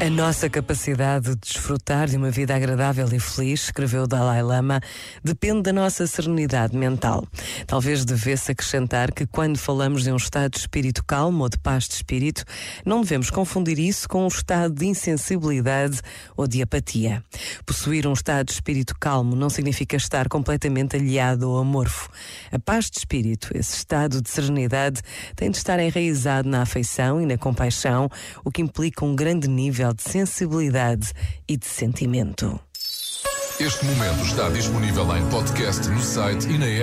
A nossa capacidade de desfrutar de uma vida agradável e feliz, escreveu Dalai Lama, depende da nossa serenidade mental. Talvez devesse acrescentar que quando falamos de um estado de espírito calmo ou de paz de espírito, não devemos confundir isso com um estado de insensibilidade ou de apatia. Possuir um estado de espírito calmo não significa estar completamente aliado ou amorfo. A paz de espírito, esse estado de serenidade, tem de estar enraizado na afeição e na compaixão, o que implica um grande nível de sensibilidade e de sentimento. Este momento está disponível em podcast no site e na app.